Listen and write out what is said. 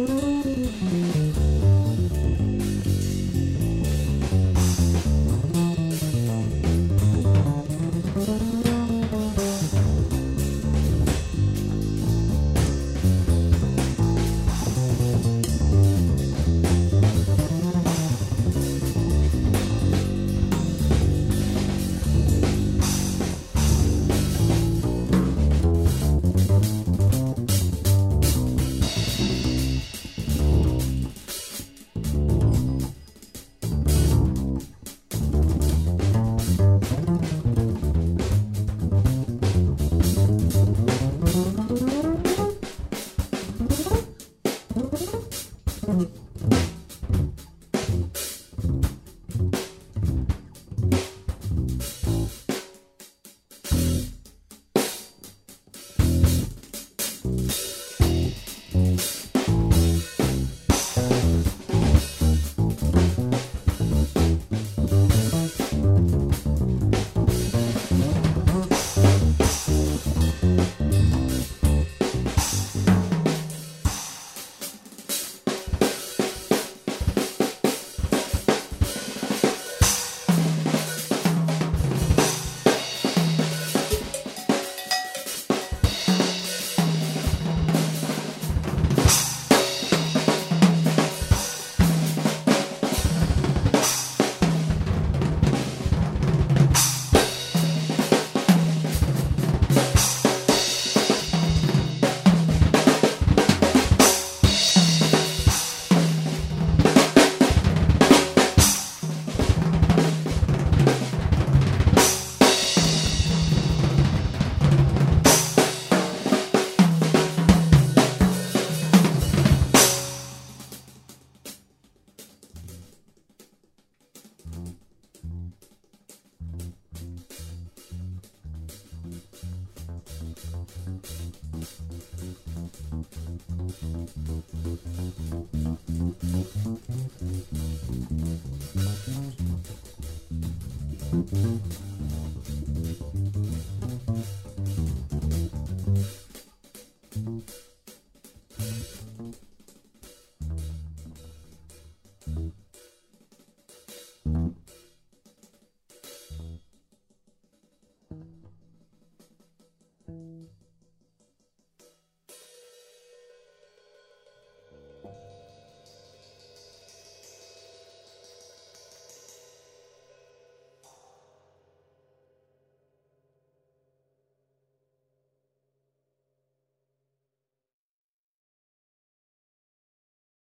うん。